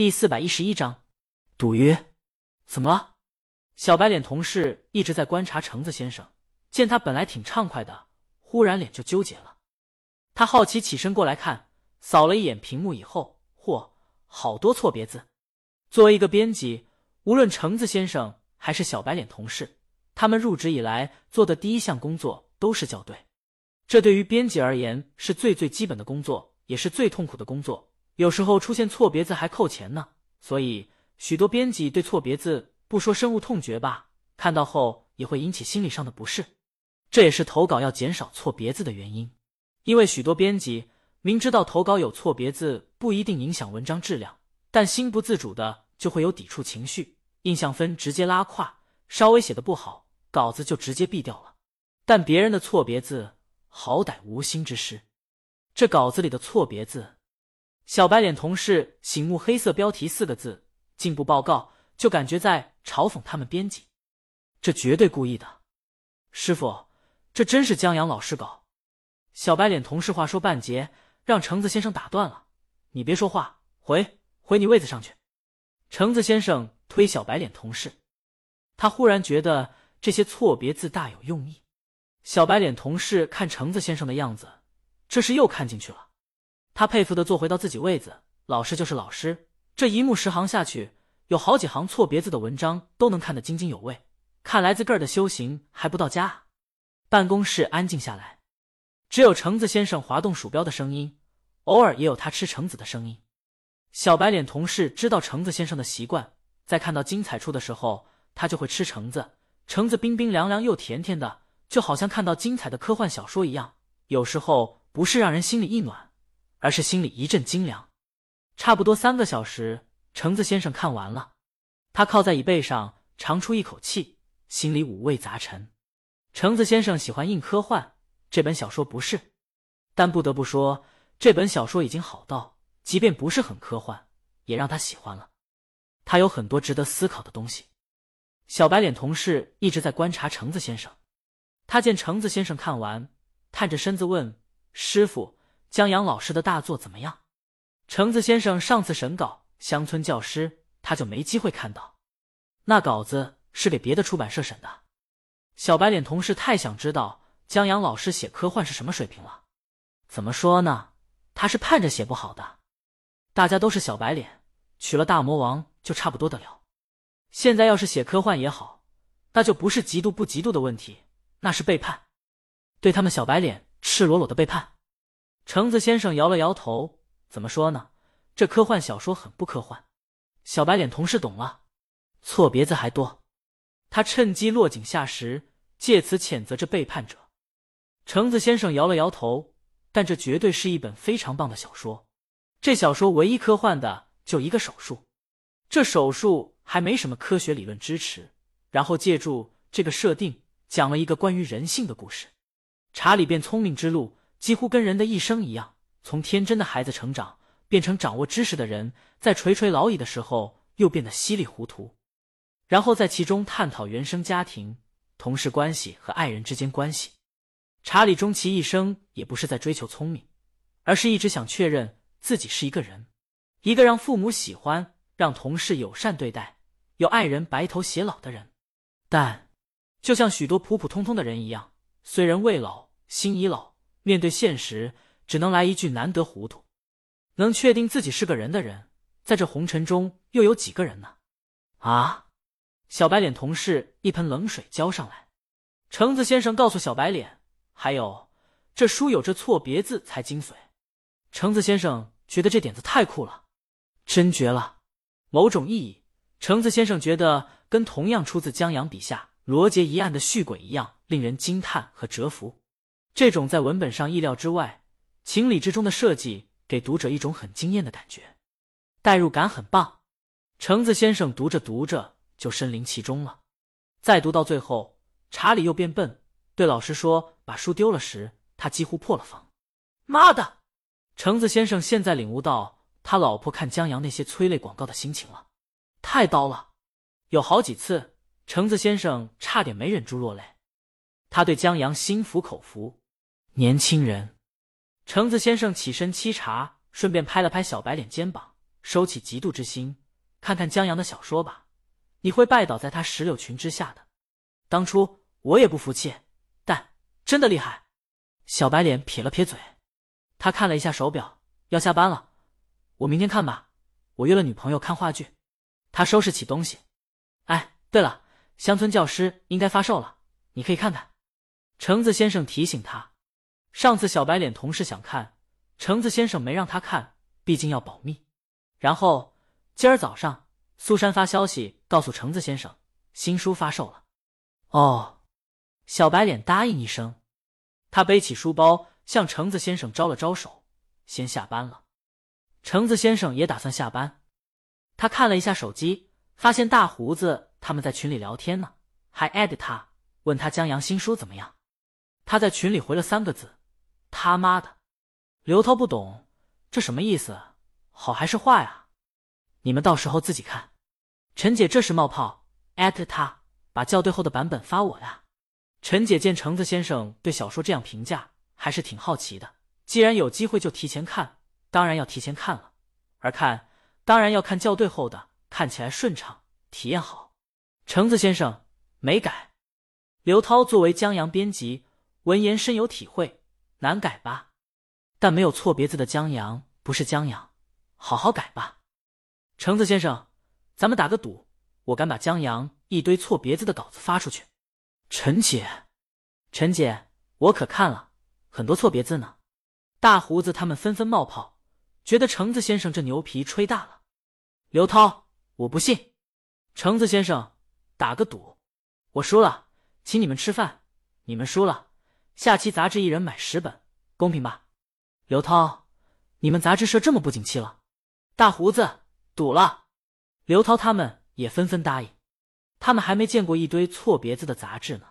第四百一十一章赌约。怎么了？小白脸同事一直在观察橙子先生，见他本来挺畅快的，忽然脸就纠结了。他好奇起身过来看，扫了一眼屏幕以后，嚯，好多错别字。作为一个编辑，无论橙子先生还是小白脸同事，他们入职以来做的第一项工作都是校对。这对于编辑而言是最最基本的工作，也是最痛苦的工作。有时候出现错别字还扣钱呢。所以，许多编辑对错别字不说深恶痛绝吧，看到后也会引起心理上的不适。这也是投稿要减少错别字的原因。因为许多编辑明知道投稿有错别字不一定影响文章质量，但心不自主的就会有抵触情绪，印象分直接拉胯，稍微写的不好，稿子就直接毙掉了。但别人的错别字。好歹无心之失，这稿子里的错别字，小白脸同事醒目黑色标题四个字进步报告，就感觉在嘲讽他们编辑，这绝对故意的。师傅，这真是江阳老师搞。小白脸同事话说半截，让橙子先生打断了：“你别说话，回回你位子上去。”橙子先生推小白脸同事，他忽然觉得这些错别字大有用意。小白脸同事看橙子先生的样子，这是又看进去了。他佩服的坐回到自己位子。老师就是老师，这一目十行下去，有好几行错别字的文章都能看得津津有味。看来自个儿的修行还不到家。办公室安静下来，只有橙子先生滑动鼠标的声音，偶尔也有他吃橙子的声音。小白脸同事知道橙子先生的习惯，在看到精彩处的时候，他就会吃橙子。橙子冰冰凉凉又甜甜的。就好像看到精彩的科幻小说一样，有时候不是让人心里一暖，而是心里一阵惊凉。差不多三个小时，橙子先生看完了，他靠在椅背上，长出一口气，心里五味杂陈。橙子先生喜欢硬科幻，这本小说不是，但不得不说，这本小说已经好到，即便不是很科幻，也让他喜欢了。他有很多值得思考的东西。小白脸同事一直在观察橙子先生。他见橙子先生看完，探着身子问师傅：“江阳老师的大作怎么样？”橙子先生上次审稿《乡村教师》，他就没机会看到，那稿子是给别的出版社审的。小白脸同事太想知道江阳老师写科幻是什么水平了。怎么说呢？他是盼着写不好的。大家都是小白脸，娶了大魔王就差不多得了。现在要是写科幻也好，那就不是嫉妒不嫉妒的问题。那是背叛，对他们小白脸赤裸裸的背叛。橙子先生摇了摇头，怎么说呢？这科幻小说很不科幻。小白脸同事懂了，错别字还多，他趁机落井下石，借此谴责这背叛者。橙子先生摇了摇头，但这绝对是一本非常棒的小说。这小说唯一科幻的就一个手术，这手术还没什么科学理论支持，然后借助这个设定。讲了一个关于人性的故事，查理变聪明之路几乎跟人的一生一样，从天真的孩子成长，变成掌握知识的人，在垂垂老矣的时候又变得稀里糊涂，然后在其中探讨原生家庭、同事关系和爱人之间关系。查理终其一生也不是在追求聪明，而是一直想确认自己是一个人，一个让父母喜欢、让同事友善对待、有爱人白头偕老的人，但。就像许多普普通通的人一样，虽然未老，心已老。面对现实，只能来一句：难得糊涂。能确定自己是个人的人，在这红尘中又有几个人呢？啊！小白脸同事一盆冷水浇上来。橙子先生告诉小白脸：“还有，这书有这错别字才精髓。”橙子先生觉得这点子太酷了，真绝了。某种意义，橙子先生觉得跟同样出自江阳笔下。罗杰一案的续鬼一样令人惊叹和折服，这种在文本上意料之外、情理之中的设计，给读者一种很惊艳的感觉，代入感很棒。橙子先生读着读着就身临其中了。再读到最后，查理又变笨，对老师说把书丢了时，他几乎破了防。妈的！橙子先生现在领悟到他老婆看江阳那些催泪广告的心情了，太刀了，有好几次。橙子先生差点没忍住落泪，他对江阳心服口服。年轻人，橙子先生起身沏茶，顺便拍了拍小白脸肩膀。收起嫉妒之心，看看江阳的小说吧，你会拜倒在他石榴裙之下的。当初我也不服气，但真的厉害。小白脸撇了撇嘴，他看了一下手表，要下班了，我明天看吧。我约了女朋友看话剧。他收拾起东西，哎，对了，乡村教师应该发售了，你可以看看。橙子先生提醒他，上次小白脸同事想看，橙子先生没让他看，毕竟要保密。然后今儿早上，苏珊发消息告诉橙子先生，新书发售了。哦，小白脸答应一声，他背起书包向橙子先生招了招手，先下班了。橙子先生也打算下班。他看了一下手机，发现大胡子他们在群里聊天呢，还艾特他，问他江阳新书怎么样。他在群里回了三个字：“他妈的！”刘涛不懂这什么意思，好还是坏啊？你们到时候自己看。陈姐这时冒泡，艾特他，把校对后的版本发我呀。陈姐见橙子先生对小说这样评价，还是挺好奇的。既然有机会就提前看，当然要提前看了，而看。当然要看校对后的，看起来顺畅，体验好。橙子先生没改。刘涛作为江阳编辑，闻言深有体会，难改吧？但没有错别字的江阳不是江阳，好好改吧。橙子先生，咱们打个赌，我敢把江阳一堆错别字的稿子发出去。陈姐，陈姐，我可看了很多错别字呢。大胡子他们纷纷冒泡。觉得橙子先生这牛皮吹大了，刘涛，我不信。橙子先生，打个赌，我输了，请你们吃饭；你们输了，下期杂志一人买十本，公平吧？刘涛，你们杂志社这么不景气了？大胡子，赌了。刘涛他们也纷纷答应，他们还没见过一堆错别字的杂志呢。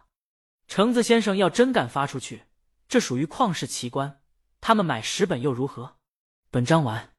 橙子先生要真敢发出去，这属于旷世奇观，他们买十本又如何？本章完。